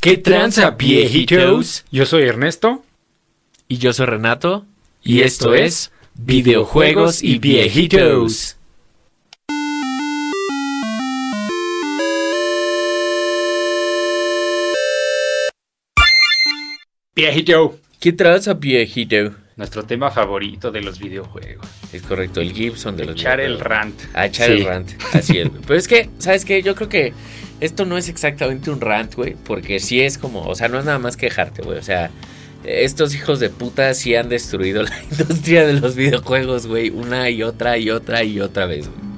¿Qué tranza, viejitos? Yo soy Ernesto. Y yo soy Renato. Y esto es Videojuegos y Viejitos. Viejito. ¿Qué tranza, viejito? Nuestro tema favorito de los videojuegos. Es correcto, el Gibson de los Echar el rant. Ah, echar Sí. el rant. Así es, güey. Pero es que, ¿sabes qué? Yo creo que esto no es exactamente un rant, güey. Porque sí es como, o sea, no es nada más quejarte, güey. O sea, estos hijos de puta sí han destruido la industria de los videojuegos, güey. Una y otra y otra y otra vez, güey.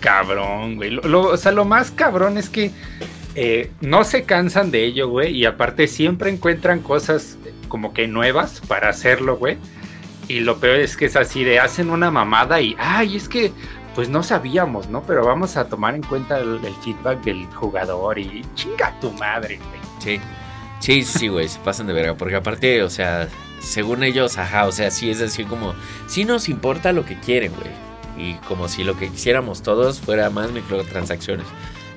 Cabrón, güey. O sea, lo más cabrón es que eh, no se cansan de ello, güey. Y aparte siempre encuentran cosas eh, como que nuevas para hacerlo, güey. Y lo peor es que es así de hacen una mamada y, ay, es que pues no sabíamos, ¿no? Pero vamos a tomar en cuenta el, el feedback del jugador y chinga tu madre, güey. Sí. Sí, sí, güey, se pasan de verga. Porque aparte, o sea, según ellos, ajá, o sea, sí es decir, como, sí nos importa lo que quieren, güey. Y como si lo que quisiéramos todos fuera más microtransacciones.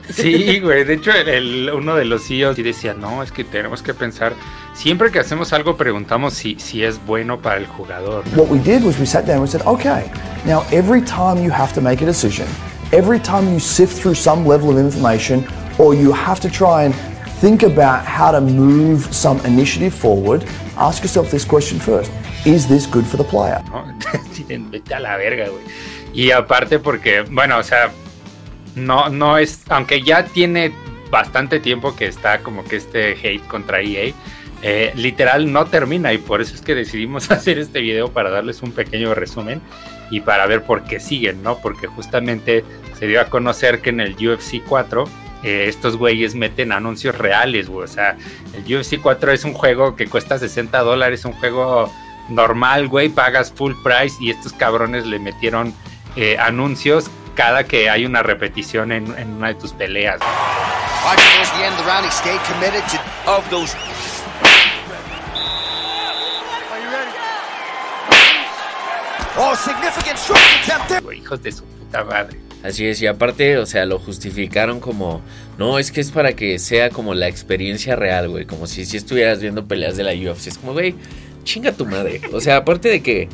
Sí, güey. De hecho, el- el- uno de los CEOs sí decía, no, es que tenemos que pensar, siempre que hacemos algo preguntamos si, si es bueno para el jugador. What we did was we sat down and we said, okay, now every time you have to make a decision, every time you sift through some level of information, or you have to try and think about how to move some initiative forward, ask yourself this question first Is this good for the player? ¿no? Vete a la verga, güey. Y aparte porque, bueno, o sea, no, no es, aunque ya tiene bastante tiempo que está como que este hate contra EA, eh, literal no termina y por eso es que decidimos hacer este video para darles un pequeño resumen y para ver por qué siguen, ¿no? Porque justamente se dio a conocer que en el UFC 4 eh, estos güeyes meten anuncios reales, güey. O sea, el UFC 4 es un juego que cuesta 60 dólares, un juego normal, güey, pagas full price y estos cabrones le metieron eh, anuncios cada que hay una repetición en, en una de tus peleas. Watching towards the end of the round, he stayed committed to of those. Oh, significant stroke attempt there. güey, hijos de su puta madre. Así es, y aparte, o sea, lo justificaron como, no, es que es para que sea como la experiencia real, güey, como si, si estuvieras viendo peleas de la UFC. Es como, güey, chinga tu madre. O sea, aparte de que,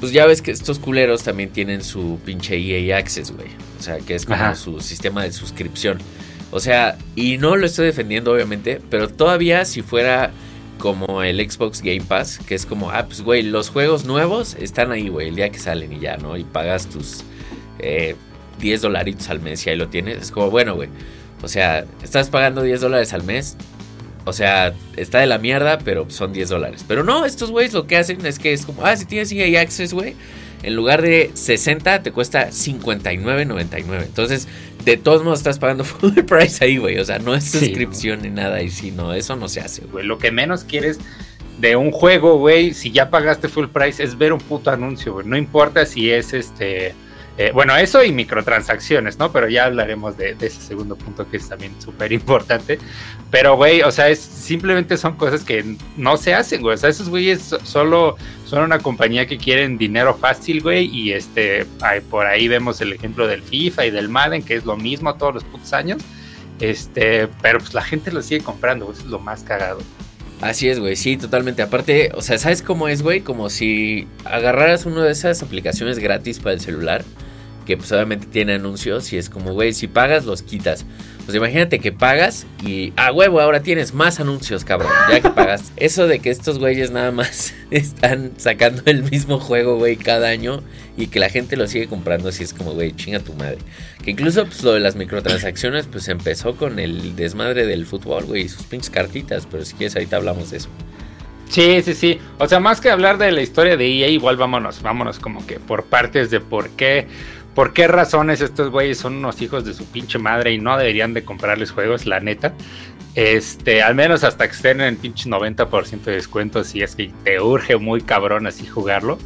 pues ya ves que estos culeros también tienen su pinche EA Access, güey. O sea, que es como Ajá. su sistema de suscripción. O sea, y no lo estoy defendiendo, obviamente, pero todavía si fuera como el Xbox Game Pass, que es como, ah, pues, güey, los juegos nuevos están ahí, güey, el día que salen y ya, ¿no? Y pagas tus eh, 10 dolaritos al mes y ahí lo tienes. Es como, bueno, güey. O sea, estás pagando 10 dólares al mes. O sea, está de la mierda, pero son 10 dólares. Pero no, estos güeyes lo que hacen es que es como, ah, si tienes EA Access, güey. En lugar de 60 te cuesta 59.99. Entonces, de todos modos estás pagando full price ahí, güey. O sea, no es Sí. suscripción ni nada. Y si no, eso no se hace, güey. Lo que menos quieres de un juego, güey, si ya pagaste full price, es ver un puto anuncio, güey. No importa si es este. Eh, bueno, eso y microtransacciones, ¿no? Pero ya hablaremos de, de ese segundo punto que es también súper importante. Pero, güey, o sea, es, simplemente son cosas que no se hacen, güey. O sea, esos güeyes so- solo son una compañía que quieren dinero fácil, güey. Y este, por ahí vemos el ejemplo del FIFA y del Madden, que es lo mismo todos los putos años. Este, pero pues la gente lo sigue comprando, eso es lo más cagado. Así es, güey, sí, totalmente. Aparte, o sea, ¿sabes cómo es, güey? Como si agarraras una de esas aplicaciones gratis para el celular, que pues obviamente tiene anuncios y es como, güey, si pagas, los quitas. Pues imagínate que pagas y, ah, huevo, ahora tienes más anuncios, cabrón, ya que pagas. Eso de que estos güeyes nada más están sacando el mismo juego, güey, cada año y que la gente lo sigue comprando, así es como, güey, chinga tu madre. Que incluso, pues, lo de las microtransacciones, pues, empezó con el desmadre del fútbol, güey, y sus pinches cartitas, pero si quieres, ahorita hablamos de eso. Sí, sí, sí. O sea, más que hablar de la historia de EA, igual vámonos, vámonos como que por partes de por qué, por qué razones estos güeyes son unos hijos de su pinche madre y no deberían de comprarles juegos, la neta. Este, al menos hasta que estén en pinche 90% de descuento, si es que te urge muy cabrón así jugarlo.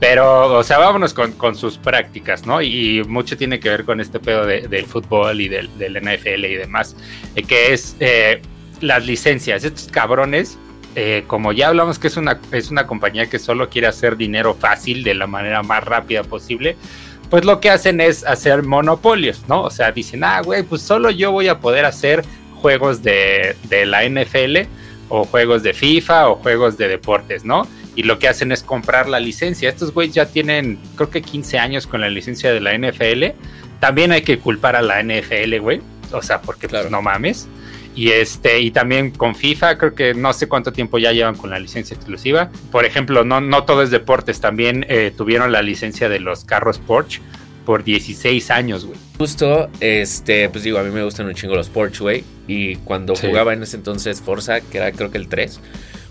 Pero, o sea, vámonos con, con sus prácticas, ¿no? Y, mucho tiene que ver con este pedo de- del fútbol y del, del NFL y demás, eh, que es eh, las licencias. Estos cabrones eh, como ya hablamos que es una, es una compañía que solo quiere hacer dinero fácil de la manera más rápida posible, pues lo que hacen es hacer monopolios, ¿no? O sea, dicen, ah, güey, pues solo yo voy a poder hacer juegos de, de la NFL o juegos de FIFA o juegos de deportes, ¿no? Y lo que hacen es comprar la licencia. Estos güeyes ya tienen, creo que 15 años con la licencia de la NFL. También hay que culpar a la NFL, güey. O sea, porque pues, no mames. Y este, y también con FIFA, creo que no sé cuánto tiempo ya llevan con la licencia exclusiva. Por ejemplo, no, no todo es deportes, también eh, tuvieron la licencia de los carros Porsche por 16 años, güey. Justo, este, pues digo, a mí me gustan un chingo los Porsche, güey. Y cuando jugaba en ese entonces Forza, que era creo que el 3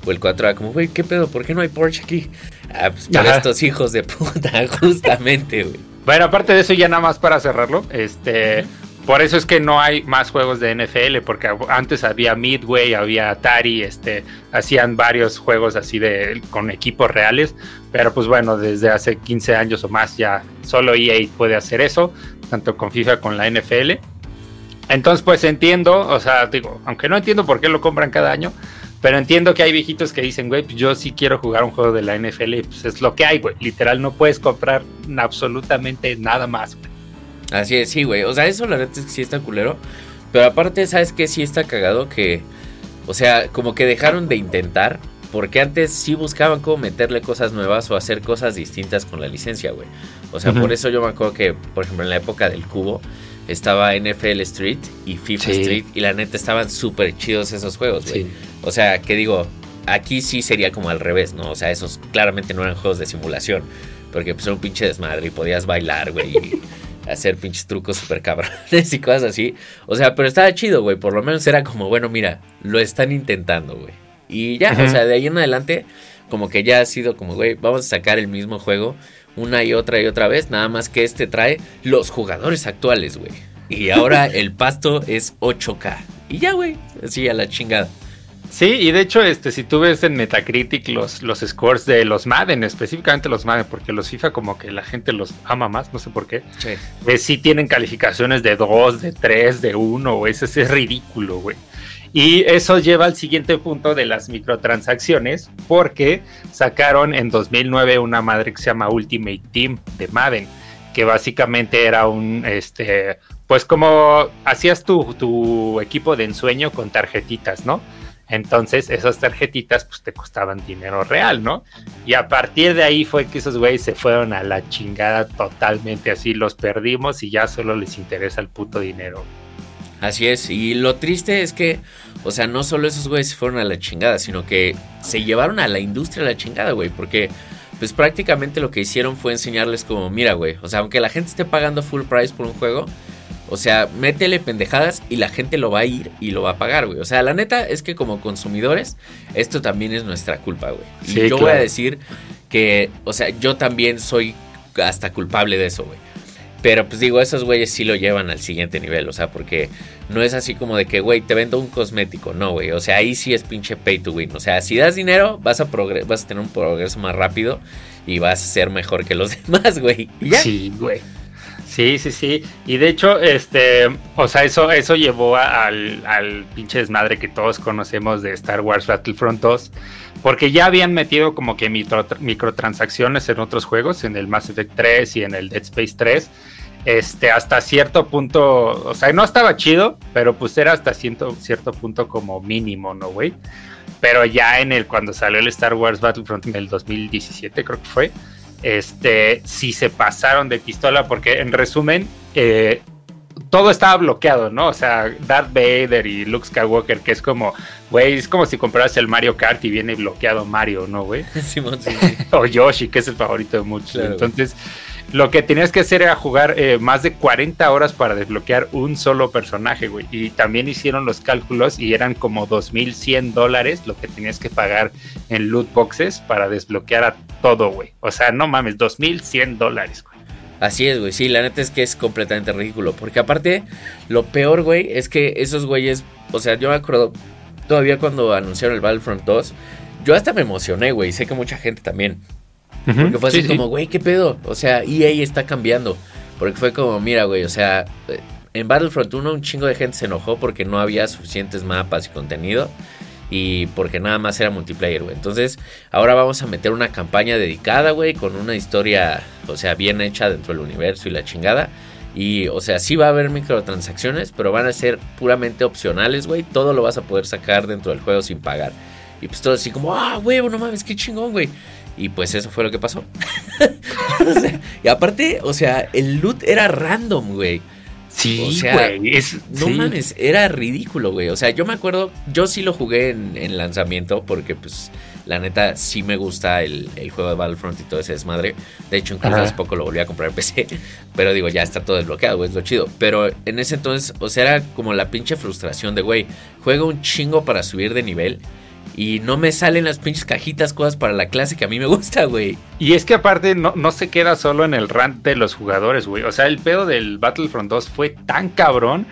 o el 4, era como, güey, ¿qué pedo? ¿Por qué no hay Porsche aquí? Ah, pues para estos hijos de puta, justamente, güey. Bueno, aparte de eso, ya nada más para cerrarlo, este. Por eso es que no hay más juegos de NFL, porque antes había Midway, había Atari, este, hacían varios juegos así de con equipos reales, pero pues bueno, desde hace 15 años o más ya solo EA puede hacer eso, tanto con FIFA con la NFL. Entonces pues entiendo, o sea, digo, aunque no entiendo por qué lo compran cada año, pero entiendo que hay viejitos que dicen, güey, pues yo sí quiero jugar un juego de la NFL, pues es lo que hay, güey. Literal, no puedes comprar absolutamente nada más, güey. Así es, sí, güey. O sea, eso la verdad es que sí está culero. Pero aparte, ¿sabes qué? Sí está cagado que. O sea, como que dejaron de intentar. Porque antes sí buscaban cómo meterle cosas nuevas o hacer cosas distintas con la licencia, güey. O sea, por eso yo me acuerdo que, por ejemplo, en la época del cubo estaba NFL Street y FIFA Street. Y la neta estaban súper chidos esos juegos, güey. O sea, que digo, aquí sí sería como al revés, ¿no? O sea, esos claramente no eran juegos de simulación. Porque pues era un pinche desmadre y podías bailar, güey. Hacer pinches trucos super cabrones y cosas así. O sea, pero estaba chido, güey. Por lo menos era como, bueno, mira, lo están intentando, güey. Y ya, o sea, de ahí en adelante, como que ya ha sido como, güey, vamos a sacar el mismo juego una y otra y otra vez. Nada más que este trae los jugadores actuales, güey. Y ahora el pasto es 8K. Y ya, güey, así a la chingada. Sí, y de hecho, este, si tú ves en Metacritic los, los scores de los Madden, específicamente los Madden, porque los FIFA como que la gente los ama más, no sé por qué. Sí. Eh, sí tienen calificaciones de 2, de 3, de 1, Ese es ridículo, güey. Y eso lleva al siguiente punto de las microtransacciones, porque sacaron en 2009 una madre que se llama Ultimate Team de Madden, que básicamente era un, este, pues como hacías tu, tu equipo de ensueño con tarjetitas, ¿no? Entonces esas tarjetitas pues te costaban dinero real, ¿no? Y a partir de ahí fue que esos güeyes se fueron a la chingada totalmente así, los perdimos y ya solo les interesa el puto dinero. Así es, y lo triste es que, o sea, no solo esos güeyes se fueron a la chingada, sino que se llevaron a la industria a la chingada, güey, porque pues prácticamente lo que hicieron fue enseñarles como, mira, güey, o sea, aunque la gente esté pagando full price por un juego, o sea, métele pendejadas y la gente lo va a ir y lo va a pagar, güey. O sea, la neta es que como consumidores, esto también es nuestra culpa, güey. y yo voy a decir que, o sea, yo también soy hasta culpable de eso, güey. Pero pues digo, esos güeyes sí lo llevan al siguiente nivel, o sea, porque no es así como de que, güey, te vendo un cosmético, no, güey. O sea, ahí sí es pinche pay to win. O sea, si das dinero, vas a, vas a tener un progreso más rápido y vas a ser mejor que los demás, güey. Sí, güey. Sí, sí, sí. Y de hecho, este, o sea, eso, eso llevó al, al pinche desmadre que todos conocemos de Star Wars Battlefront 2. Porque ya habían metido como que microtransacciones en otros juegos, en el Mass Effect 3 y en el Dead Space 3. Este, hasta cierto punto, o sea, no estaba chido, pero pues era hasta cierto, cierto punto como mínimo, ¿no, güey? Pero ya en el, cuando salió el Star Wars Battlefront en el 2017, creo que fue este, si se pasaron de pistola, porque en resumen, eh, todo estaba bloqueado, ¿no? O sea, Darth Vader y Luke Skywalker, que es como, güey, es como si compraras el Mario Kart y viene bloqueado Mario, ¿no, güey? o Yoshi, que es el favorito de muchos. Entonces, lo que tenías que hacer era jugar eh, más de 40 horas para desbloquear un solo personaje, güey. Y también hicieron los cálculos y eran como 2.100 dólares lo que tenías que pagar en loot boxes para desbloquear a todo, güey. O sea, no mames, 2.100 dólares, güey. Así es, güey. Sí, la neta es que es completamente ridículo. Porque aparte, lo peor, güey, es que esos güeyes, o sea, yo me acuerdo todavía cuando anunciaron el Battlefront 2, yo hasta me emocioné, güey. Sé que mucha gente también. Porque fue así como, güey, ¿qué pedo? O sea, EA está cambiando. Porque fue como, mira, güey, o sea, eh, en Battlefront 1 un chingo de gente se enojó porque no había suficientes mapas y contenido. Y porque nada más era multiplayer, güey. Entonces, ahora vamos a meter una campaña dedicada, güey, con una historia, o sea, bien hecha dentro del universo y la chingada. Y, o sea, sí va a haber microtransacciones, pero van a ser puramente opcionales, güey. Todo lo vas a poder sacar dentro del juego sin pagar. Y pues todo así como, ah, güey, no mames, qué chingón, güey. Y pues eso fue lo que pasó. y aparte, o sea, el loot era random, güey. Sí, o sea, no mames, era ridículo, güey. O sea, yo me acuerdo, yo sí lo jugué en, lanzamiento porque, pues, la neta, sí me gusta el, juego de Battlefront y todo ese desmadre. De hecho, incluso hace poco lo volví a comprar en PC. Pero digo, ya está todo desbloqueado, güey, es lo chido. Pero en ese entonces, o sea, era como la pinche frustración de, güey, juego un chingo para subir de nivel y no me salen las pinches cajitas, cosas para la clase que a mí me gusta, güey. Y es que aparte no, no se queda solo en el rant de los jugadores, güey. O sea, el pedo del Battlefront 2 fue tan cabrón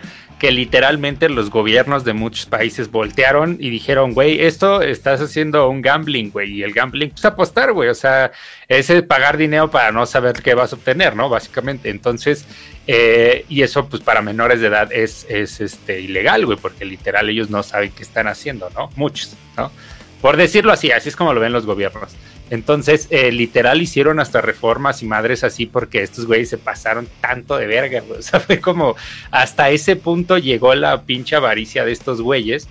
que literalmente los gobiernos de muchos países voltearon y dijeron, güey, esto estás haciendo un gambling, güey, y el gambling es pues, apostar, güey, o sea, es pagar dinero para no saber qué vas a obtener, ¿no? Básicamente, entonces, eh, y eso pues para menores de edad es, es este, ilegal, güey, porque literal ellos no saben qué están haciendo, ¿no? Muchos, ¿no? Por decirlo así, así es como lo ven los gobiernos. Entonces, eh, literal hicieron hasta reformas y madres así porque estos güeyes se pasaron tanto de verga, güey. O sea, fue como hasta ese punto llegó la pinche avaricia de estos güeyes.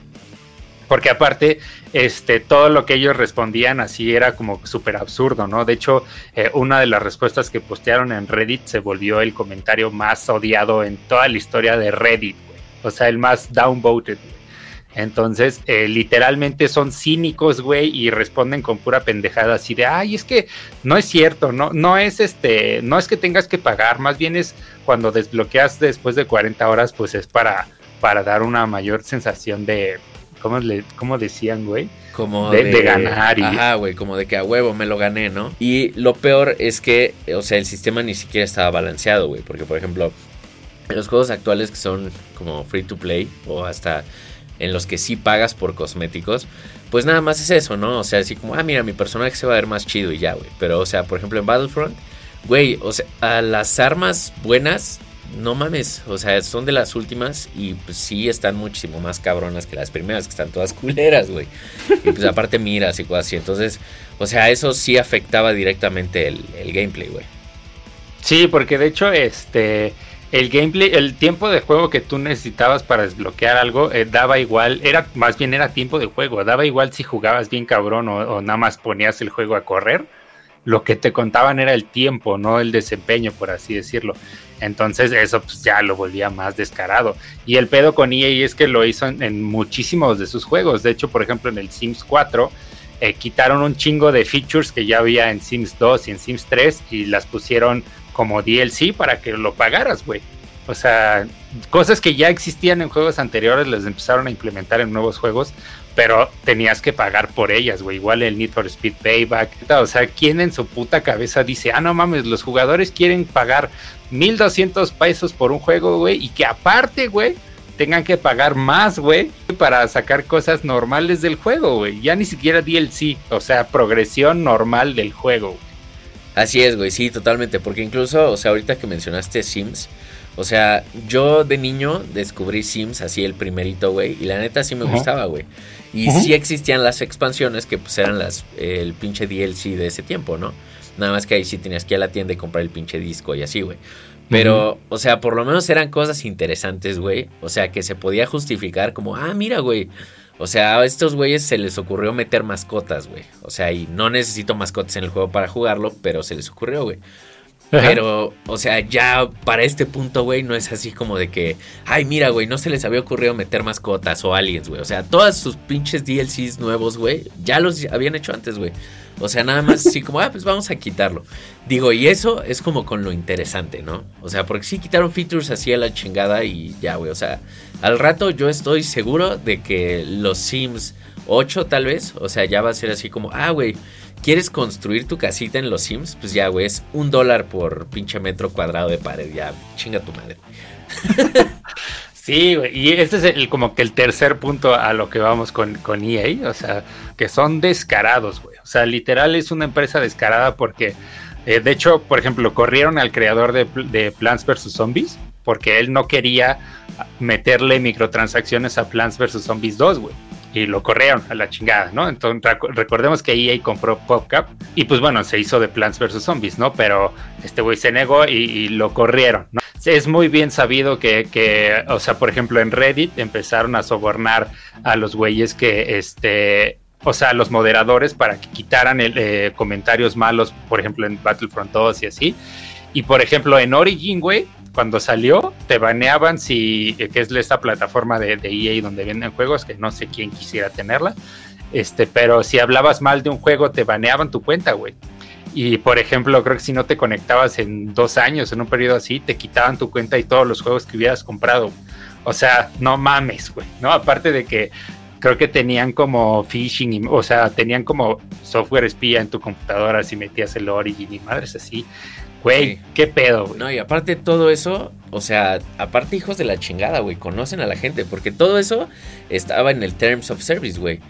Porque aparte, este, todo lo que ellos respondían así era como súper absurdo, ¿no? De hecho, eh, una de las respuestas que postearon en Reddit se volvió el comentario más odiado en toda la historia de Reddit, güey. O sea, el más downvoted, güey. Entonces, eh, literalmente son cínicos, güey, y responden con pura pendejada así de, ay, es que no es cierto, no, no es este, no es que tengas que pagar, más bien es cuando desbloqueas después de 40 horas, pues es para, para dar una mayor sensación de, ¿cómo, le, cómo decían, güey? Como de, ganar. Y... Ajá, güey, como de que a huevo me lo gané, ¿no? Y lo peor es que, o sea, el sistema ni siquiera estaba balanceado, güey, porque, por ejemplo, en los juegos actuales que son como free to play o hasta en los que sí pagas por cosméticos, pues nada más es eso, ¿no? O sea, así como, ah, mira, mi personaje se va a ver más chido y ya, güey. Pero, o sea, por ejemplo, en Battlefront, güey, o sea, a las armas buenas, no mames, o sea, son de las últimas y pues sí están muchísimo más cabronas que las primeras, que están todas culeras, güey. Y pues aparte miras y cosas así. Entonces, o sea, eso sí afectaba directamente el, el gameplay, güey. Sí, porque de hecho, este el gameplay, el tiempo de juego que tú necesitabas para desbloquear algo, eh, daba igual, era más bien era tiempo de juego, daba igual si jugabas bien cabrón o, nada más ponías el juego a correr. Lo que te contaban era el tiempo, no el desempeño, por así decirlo. Entonces eso pues, ya lo volvía más descarado. Y el pedo con EA es que lo hizo en, muchísimos de sus juegos. De hecho, por ejemplo, en el Sims 4 eh, quitaron un chingo de features que ya había en Sims 2 y en Sims 3 y las pusieron como DLC para que lo pagaras, güey. O sea, cosas que ya existían en juegos anteriores las empezaron a implementar en nuevos juegos, pero tenías que pagar por ellas, güey. Igual el Need for Speed Payback. O sea, ¿quién en su puta cabeza dice, ah, no mames, los jugadores quieren pagar 1200 pesos por un juego, güey, y que aparte, güey, tengan que pagar más, güey, para sacar cosas normales del juego, güey. Ya ni siquiera DLC, o sea, progresión normal del juego, güey. Así es, güey, sí, totalmente. Porque incluso, o sea, ahorita que mencionaste Sims, o sea, yo de niño descubrí Sims así el primerito, güey. Y la neta sí me gustaba, güey. Y sí existían las expansiones que pues eran las el pinche DLC de ese tiempo, ¿no? Nada más que ahí sí tenías que ir a la tienda y comprar el pinche disco y así, güey. Pero, o sea, por lo menos eran cosas interesantes, güey. O sea, que se podía justificar como, ah, mira, güey. O sea, a estos güeyes se les ocurrió meter mascotas, güey. O sea, y no necesito mascotas en el juego para jugarlo, pero se les ocurrió, güey. Pero, o sea, ya para este punto, güey, no es así como de que, ay, mira, güey, no se les había ocurrido meter mascotas o aliens, güey. O sea, todas sus pinches DLCs nuevos, güey, ya los habían hecho antes, güey. O sea, nada más así como, ah, pues vamos a quitarlo. Digo, y eso es como con lo interesante, ¿no? O sea, porque sí quitaron features así a la chingada y ya, güey. O sea, al rato yo estoy seguro de que los Sims 8 tal vez, o sea, ya va a ser así como, ah, güey, ¿quieres construir tu casita en los Sims? Pues ya, güey, es un dólar por pinche metro cuadrado de pared, ya, chinga tu madre. Sí, güey, y este es el, como que el tercer punto a lo que vamos con, con EA, o sea, que son descarados, güey. O sea, literal es una empresa descarada porque, eh, de hecho, por ejemplo, corrieron al creador de, de Plants vs. Zombies porque él no quería meterle microtransacciones a Plants vs. Zombies 2, güey. Y lo corrieron a la chingada, ¿no? Entonces recordemos que EA compró PopCap y pues bueno, se hizo de Plants vs. Zombies, ¿no? Pero este güey se negó y, lo corrieron, ¿no? es muy bien sabido que, que, o sea, por ejemplo, en Reddit empezaron a sobornar a los güeyes que, este, o sea, los moderadores para que quitaran el, eh, comentarios malos, por ejemplo, en Battlefront 2 y así. Y por ejemplo, en Origin, güey, cuando salió, te baneaban si, que es esta plataforma de, de EA donde venden juegos, que no sé quién quisiera tenerla. Este, pero si hablabas mal de un juego, te baneaban tu cuenta, güey. Y por ejemplo, creo que si no te conectabas en dos años, en un periodo así, te quitaban tu cuenta y todos los juegos que hubieras comprado. O sea, no mames, güey, ¿no? Aparte de que creo que tenían como phishing, o sea, tenían como software espía en tu computadora si metías el Origin y madres así. Güey, qué pedo, güey. No, y aparte todo eso, o sea, aparte hijos de la chingada, güey, conocen a la gente, porque todo eso estaba en el Terms of Service, güey,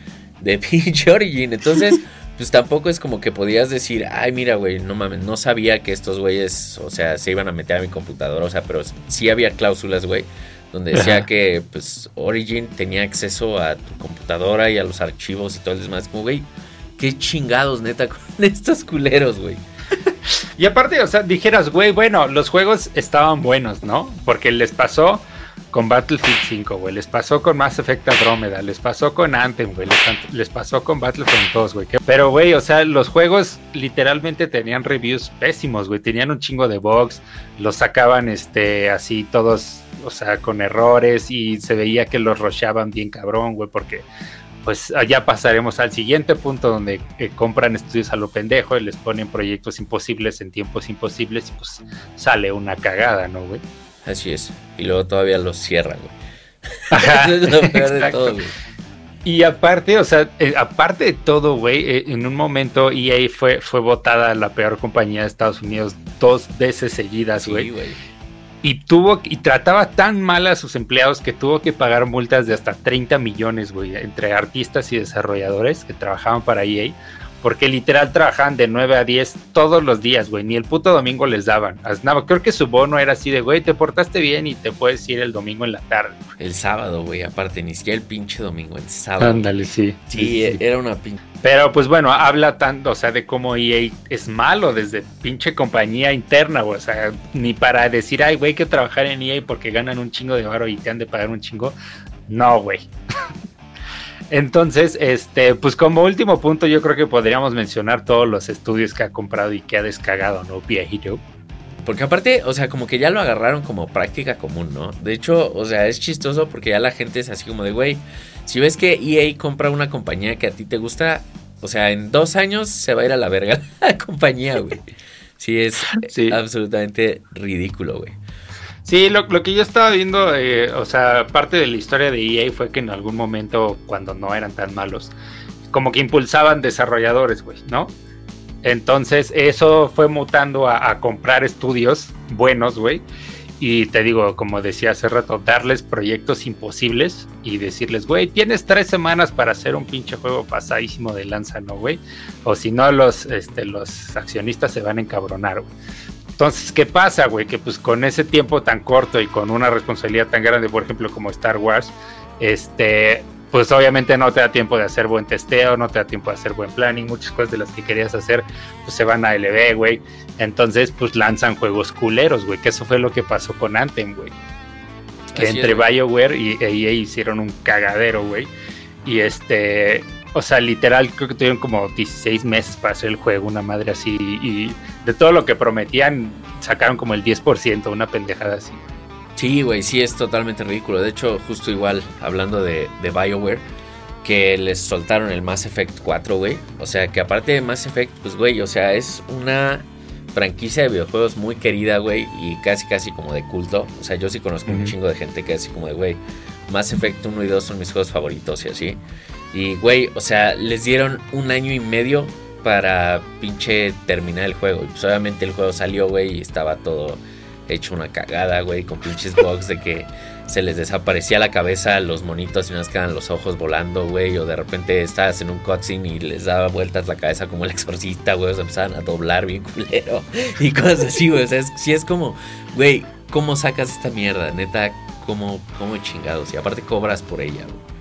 de pinche Origin. Entonces, pues tampoco es como que podías decir, ay, mira, güey, no mames, no sabía que estos güeyes, o sea, se iban a meter a mi computadora, o sea, pero sí había cláusulas, güey, donde decía que, pues, Origin tenía acceso a tu computadora y a los archivos y todo el demás. Como, güey, qué chingados, neta, con estos culeros, güey. Y aparte, o sea, dijeras, güey, bueno, los juegos estaban buenos, ¿no? Porque les pasó con Battlefield 5, güey, les pasó con Mass Effect Andromeda, les pasó con Anthem, güey, les, pasó con Battlefront 2, güey. Pero, güey, o sea, los juegos literalmente tenían reviews pésimos, güey, tenían un chingo de bugs, los sacaban, este, así todos, o sea, con errores y se veía que los rocheaban bien cabrón, güey, porque pues ya pasaremos al siguiente punto donde eh, compran estudios a lo pendejo y les ponen proyectos imposibles en tiempos imposibles y pues sale una cagada, ¿no, güey? Así es. Y luego todavía los cierran, güey. Ajá, es lo peor de todo, güey. Y aparte, o sea, eh, aparte de todo, güey, eh, en un momento EA fue, fue votada la peor compañía de Estados Unidos dos veces seguidas, güey. Sí, y tuvo y trataba tan mal a sus empleados que tuvo que pagar multas de hasta 30 millones, güey, entre artistas y desarrolladores que trabajaban para EA porque literal trabajaban de 9 a 10 todos los días, güey. Ni el puto domingo les daban. Nada, creo que su bono era así de, güey, te portaste bien y te puedes ir el domingo en la tarde. El sábado, güey. Aparte, ni siquiera el pinche domingo, el sábado. Ándale, sí. Sí, era una pinche. Pero pues bueno, habla tanto, o sea, de cómo EA es malo desde pinche compañía interna. O sea, ni para decir, ay, güey, que trabajar en EA porque ganan un chingo de oro y te han de pagar un chingo. No, güey. Entonces, este, pues como último punto, yo creo que podríamos mencionar todos los estudios que ha comprado y que ha descargado, ¿no? Viejito. Porque aparte, o sea, como que ya lo agarraron como práctica común, ¿no? De hecho, o sea, es chistoso porque ya la gente es así como de, güey, si ves que EA compra una compañía que a ti te gusta, o sea, en dos años se va a ir a la verga la compañía, güey. Sí, es absolutamente ridículo, güey. Sí, lo, que yo estaba viendo, eh, o sea, parte de la historia de EA fue que en algún momento, cuando no eran tan malos, como que impulsaban desarrolladores, güey, ¿no? Entonces eso fue mutando a, comprar estudios buenos, güey. Y te digo, como decía hace rato, darles proyectos imposibles y decirles, güey, tienes tres semanas para hacer un pinche juego pasadísimo de lanza, ¿no, güey? O si no, los, este, los accionistas se van a encabronar, güey. Entonces, ¿qué pasa, güey? Que pues con ese tiempo tan corto y con una responsabilidad tan grande, por ejemplo, como Star Wars, este, pues obviamente no te da tiempo de hacer buen testeo, no te da tiempo de hacer buen planning, muchas cosas de las que querías hacer, pues se van a LB, güey. Entonces, pues lanzan juegos culeros, güey, que eso fue lo que pasó con Anthem, güey. Que entre BioWare y EA hicieron un cagadero, güey. Y este, o sea, literal, creo que tuvieron como 16 meses para hacer el juego, una madre así. Y de todo lo que prometían, sacaron como el 10%, una pendejada así. Sí, güey, sí, es totalmente ridículo. De hecho, justo igual, hablando de, de BioWare, que les soltaron el Mass Effect 4, güey. O sea, que aparte de Mass Effect, pues, güey, o sea, es una franquicia de videojuegos muy querida, güey, y casi, casi como de culto. O sea, yo sí conozco un chingo de gente que es así como de, güey, Mass Effect 1 y 2 son mis juegos favoritos y así. Y, güey, o sea, les dieron un año y medio para pinche terminar el juego. Y pues obviamente el juego salió, güey, y estaba todo hecho una cagada, güey, con pinches bugs de que se les desaparecía la cabeza a los monitos y nos quedan los ojos volando, güey, o de repente estabas en un cutscene y les daba vueltas la cabeza como el exorcista, güey, o se empezaban a doblar bien culero y cosas así, güey, o sea, si es como, güey, ¿cómo sacas esta mierda? Neta, ¿cómo, cómo chingados? Y aparte cobras por ella, güey.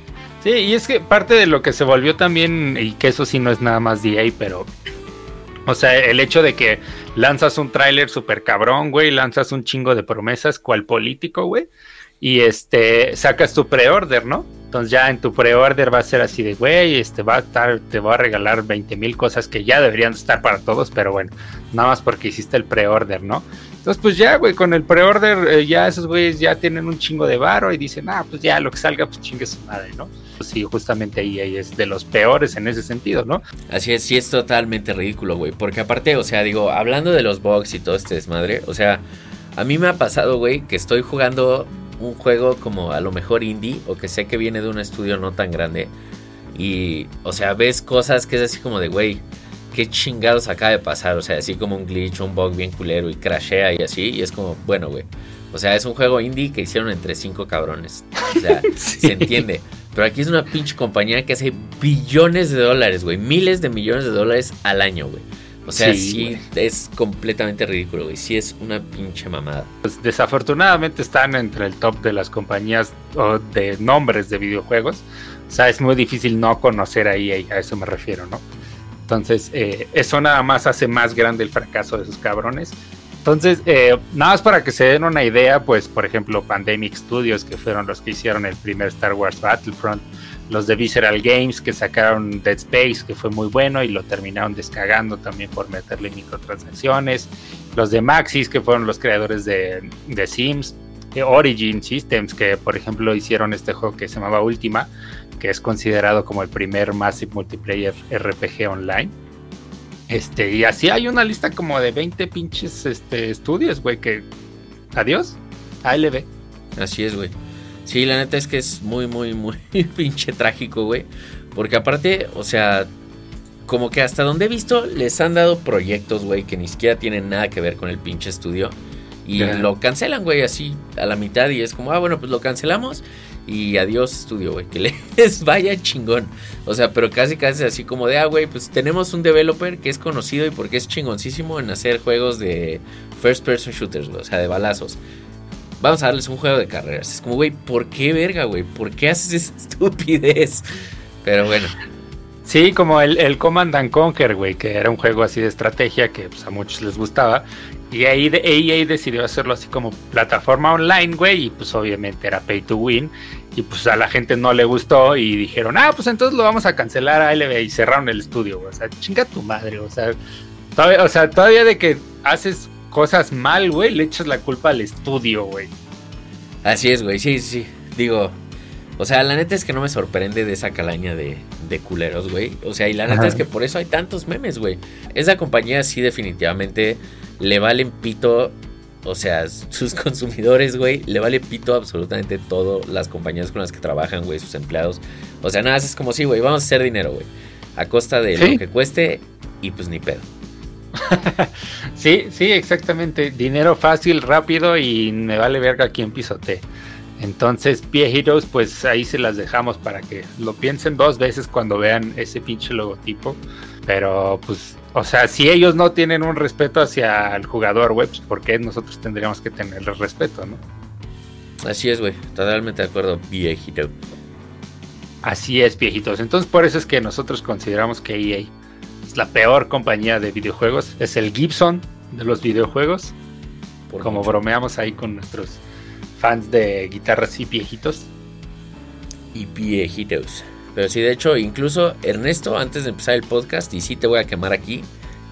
Sí, y es que parte de lo que se volvió también, y que eso sí no es nada más DA, pero. O sea, el hecho de que lanzas un tráiler súper cabrón, güey, lanzas un chingo de promesas, cual político, güey, y este, sacas tu pre-order, ¿no? Entonces ya en tu pre-order va a ser así de, güey, este va a estar, te va a regalar 20 mil cosas que ya deberían estar para todos, pero bueno, nada más porque hiciste el pre-order, ¿no? Entonces, pues ya, güey, con el pre-order, eh, ya esos güeyes ya tienen un chingo de varo y dicen, ah, pues ya lo que salga, pues chingue su madre, ¿no? Pues sí, justamente ahí, ahí es de los peores en ese sentido, ¿no? Así es, sí es totalmente ridículo, güey. Porque aparte, o sea, digo, hablando de los bugs y todo este desmadre, o sea, a mí me ha pasado, güey, que estoy jugando un juego como a lo mejor indie o que sé que viene de un estudio no tan grande. Y, o sea, ves cosas que es así como de, güey, qué chingados acaba de pasar. O sea, así como un glitch, un bug bien culero y crashea y así. Y es como, bueno, güey. O sea, es un juego indie que hicieron entre cinco cabrones. O sea, se entiende. Pero aquí es una pinche compañía que hace billones de dólares, güey. Miles de millones de dólares al año, güey. O sea, sí, es completamente ridículo, güey. Sí es una pinche mamada. Pues desafortunadamente están entre el top de las compañías o de nombres de videojuegos. O sea, es muy difícil no conocer ahí, a eso me refiero, ¿no? Entonces, eh, eso nada más hace más grande el fracaso de esos cabrones. Entonces, eh, nada más para que se den una idea, pues, por ejemplo, Pandemic Studios, que fueron los que hicieron el primer Star Wars Battlefront, los de Visceral Games que sacaron Dead Space, que fue muy bueno y lo terminaron descagando también por meterle microtransacciones, los de Maxis, que fueron los creadores de, Sims, de Origin Systems, que por ejemplo hicieron este juego que se llamaba Ultima, que es considerado como el primer Massive Multiplayer RPG online. Este, y así hay una lista como de 20 pinches este, estudios, güey, que... Adiós, ALB. Así es, güey. Sí, la neta es que es muy, muy, muy pinche trágico, güey. Porque aparte, o sea, como que hasta donde he visto, les han dado proyectos, güey, que ni siquiera tienen nada que ver con el pinche estudio. Y lo cancelan, güey, así a la mitad. Y es como, ah, bueno, pues lo cancelamos. Y adiós, estudio, güey. Que les vaya chingón. O sea, pero casi, casi así como de, ah, güey, pues tenemos un developer que es conocido y porque es chingoncísimo en hacer juegos de first person shooters, güey. O sea, de balazos vamos a darles un juego de carreras. Es como, güey, ¿por qué verga, güey? ¿Por qué haces esa estupidez? Pero bueno. Sí, como el, el Command and Conquer, güey, que era un juego así de estrategia que pues, a muchos les gustaba. Y ahí EA decidió hacerlo así como plataforma online, güey, y pues obviamente era pay to win. Y pues a la gente no le gustó y dijeron, ah, pues entonces lo vamos a cancelar a LB y cerraron el estudio, güey. O sea, chinga tu madre, o sea, o sea, todavía de que haces cosas mal, güey, le echas la culpa al estudio, güey. Así es, güey, sí, sí. Digo, o sea, la neta es que no me sorprende de esa calaña de, de culeros, güey. O sea, y la neta es que por eso hay tantos memes, güey. Esa compañía sí definitivamente le valen pito, o sea, sus consumidores, güey, le vale pito absolutamente todo las compañías con las que trabajan, güey, sus empleados. O sea, nada, es como si, güey, vamos a hacer dinero, güey. A costa de lo que cueste y pues ni pedo. sí, sí, exactamente. Dinero fácil, rápido y me vale verga quien pisote. Entonces, viejitos, pues ahí se las dejamos para que lo piensen dos veces cuando vean ese pinche logotipo. Pero, pues, o sea, si ellos no tienen un respeto hacia el jugador web, pues, ¿por qué nosotros tendríamos que tener el respeto, no? Así es, güey. Totalmente de acuerdo, viejito. Así es, viejitos. Entonces, por eso es que nosotros consideramos que EA la peor compañía de videojuegos. Es el Gibson de los videojuegos. como bromeamos ahí con nuestros fans de guitarras y viejitos. Y viejitos. Pero sí, de hecho, incluso Ernesto, antes de empezar el podcast, y sí te voy a quemar aquí,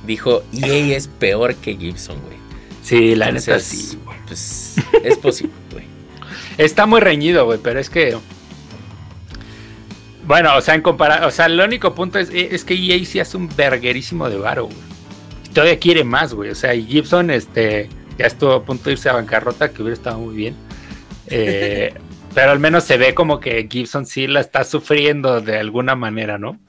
dijo, EA es peor que Gibson, güey. Sí, la neta sí. Pues es posible, güey. Está muy reñido, güey, pero es que bueno, o sea, en comparación, o sea, el único punto es, es que EA sí hace un verguerísimo de varo, güey. Todavía quiere más, güey. O sea, y Gibson, este, ya estuvo a punto de irse a bancarrota, que hubiera estado muy bien. Eh, pero al menos se ve como que Gibson sí la está sufriendo de alguna manera, ¿no?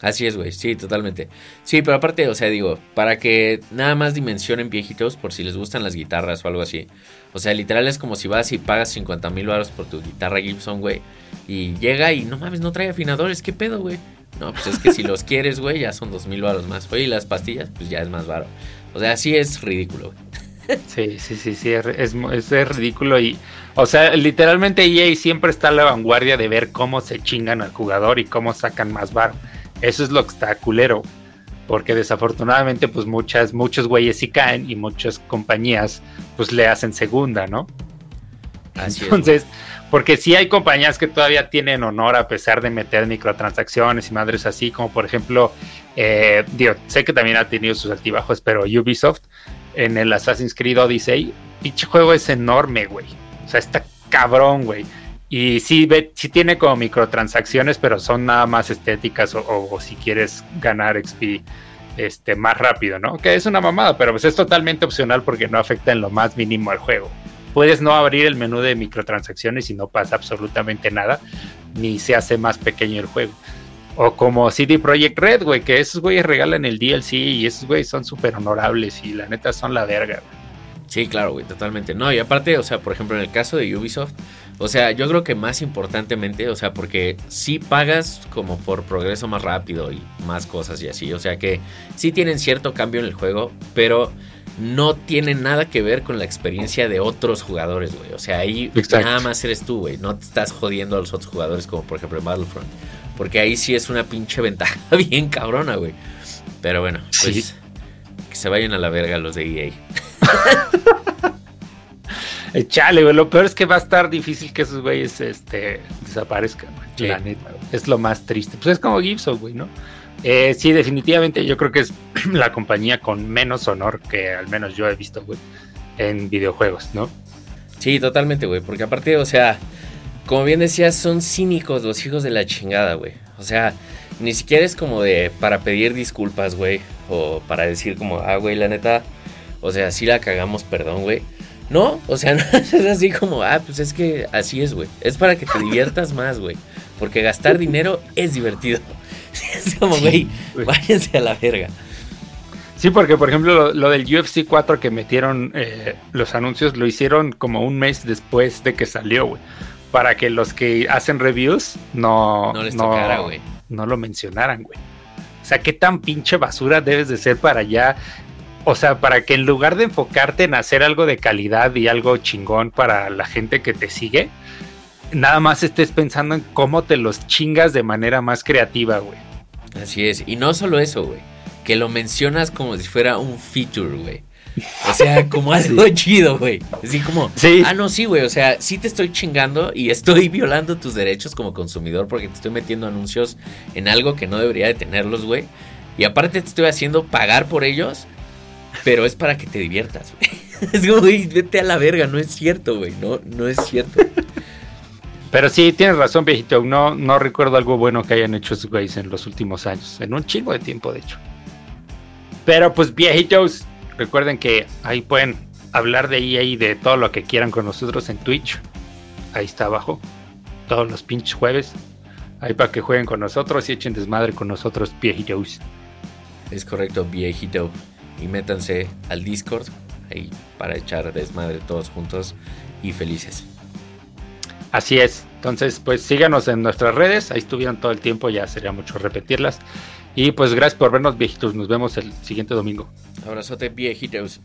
Así es, güey, sí, totalmente. Sí, pero aparte, o sea, digo, para que nada más dimensionen viejitos por si les gustan las guitarras o algo así. O sea, literal es como si vas y pagas 50 mil baros por tu guitarra Gibson, güey. Y llega y no mames, no trae afinadores, ¿qué pedo, güey? No, pues es que si los quieres, güey, ya son dos mil baros más. Oye, y las pastillas, pues ya es más baro. O sea, sí es ridículo, güey. Sí, sí, sí, sí, es, es, es, ridículo y, o sea, literalmente EA siempre está a la vanguardia de ver cómo se chingan al jugador y cómo sacan más bar. Eso es lo que está culero. porque desafortunadamente pues muchas, muchos güeyes sí caen y muchas compañías pues le hacen segunda, ¿no? Así es, Entonces, porque sí hay compañías que todavía tienen honor a pesar de meter microtransacciones y madres así, como por ejemplo, eh, digo, sé que también ha tenido sus altibajos, pero Ubisoft en el Assassin's Creed Odyssey, pinche juego es enorme, güey. O sea, está cabrón, güey. Y sí, ve, sí tiene como microtransacciones, pero son nada más estéticas o, si quieres ganar XP este, más rápido, ¿no? Que es una mamada, pero pues es totalmente opcional porque no afecta en lo más mínimo al juego. Puedes no abrir el menú de microtransacciones y no pasa absolutamente nada, ni se hace más pequeño el juego. O como CD Projekt Red, güey, que esos güeyes regalan el DLC y esos güeyes son súper honorables y la neta son la verga. güey. Sí, claro, güey, totalmente. No, y aparte, o sea, por ejemplo, en el caso de Ubisoft, o sea, yo creo que más importantemente, o sea, porque sí pagas como por progreso más rápido y más cosas y así, o sea que sí tienen cierto cambio en el juego, pero no tiene nada que ver con la experiencia de otros jugadores, güey. O sea, ahí Exacto. nada más eres tú, güey. No te estás jodiendo a los otros jugadores como por ejemplo en Battlefront. Porque ahí sí es una pinche ventaja bien cabrona, güey. Pero bueno, pues Sí. que se vayan a la verga los de EA. Eh, Chale, güey, lo peor es que va a estar difícil que esos güeyes este, desaparezcan. Sí. La neta, güey. Es lo más triste. Pues es como Gibson, güey, ¿no? Eh, sí, definitivamente yo creo que es la compañía con menos honor que al menos yo he visto, güey, en videojuegos, ¿no? Sí, totalmente, güey. Porque aparte, o sea, como bien decías, son cínicos los hijos de la chingada, güey. O sea, ni siquiera es como de para pedir disculpas, güey. O para decir como, ah, güey, la neta, o sea, sí la cagamos, perdón, güey. No, o sea, no es así como, ah, pues es que así es, güey. Es para que te diviertas más, güey. Porque gastar dinero es divertido. Es como, güey, güey. váyanse a la verga. Sí, porque por ejemplo lo, lo del UFC 4 que metieron eh, los anuncios lo hicieron como un mes después de que salió, güey. Para que los que hacen reviews no, No les tocara, güey. no lo mencionaran, güey. O sea, qué tan pinche basura debes de ser para ya. O sea, para que en lugar de enfocarte en hacer algo de calidad y algo chingón para la gente que te sigue, nada más estés pensando en cómo te los chingas de manera más creativa, güey. Así es. Y no solo eso, güey. Que lo mencionas como si fuera un feature, güey. O sea, como algo chido, güey. Así como, Sí. ah, no, sí, güey. O sea, sí te estoy chingando y estoy violando tus derechos como consumidor porque te estoy metiendo anuncios en algo que no debería de tenerlos, güey. Y aparte te estoy haciendo pagar por ellos, pero es para que te diviertas, güey. Es como, güey, vete a la verga, no es cierto, güey. No, no es cierto. Pero sí, tienes razón, viejito. No, no recuerdo algo bueno que hayan hecho esos güeyes en los últimos años. En un chingo de tiempo, de hecho. Pero pues, viejitos, recuerden que ahí pueden hablar de EA y de todo lo que quieran con nosotros en Twitch. Ahí está abajo. Todos los pinches jueves. Ahí para que jueguen con nosotros y echen desmadre con nosotros, viejitos. Es correcto, viejito. Y métanse al Discord ahí para echar desmadre todos juntos y felices. Así es. Entonces, pues síganos en nuestras redes. Ahí estuvieron todo el tiempo. Ya sería mucho repetirlas. Y pues gracias por vernos, viejitos. Nos vemos el siguiente domingo. Abrazote, viejitos.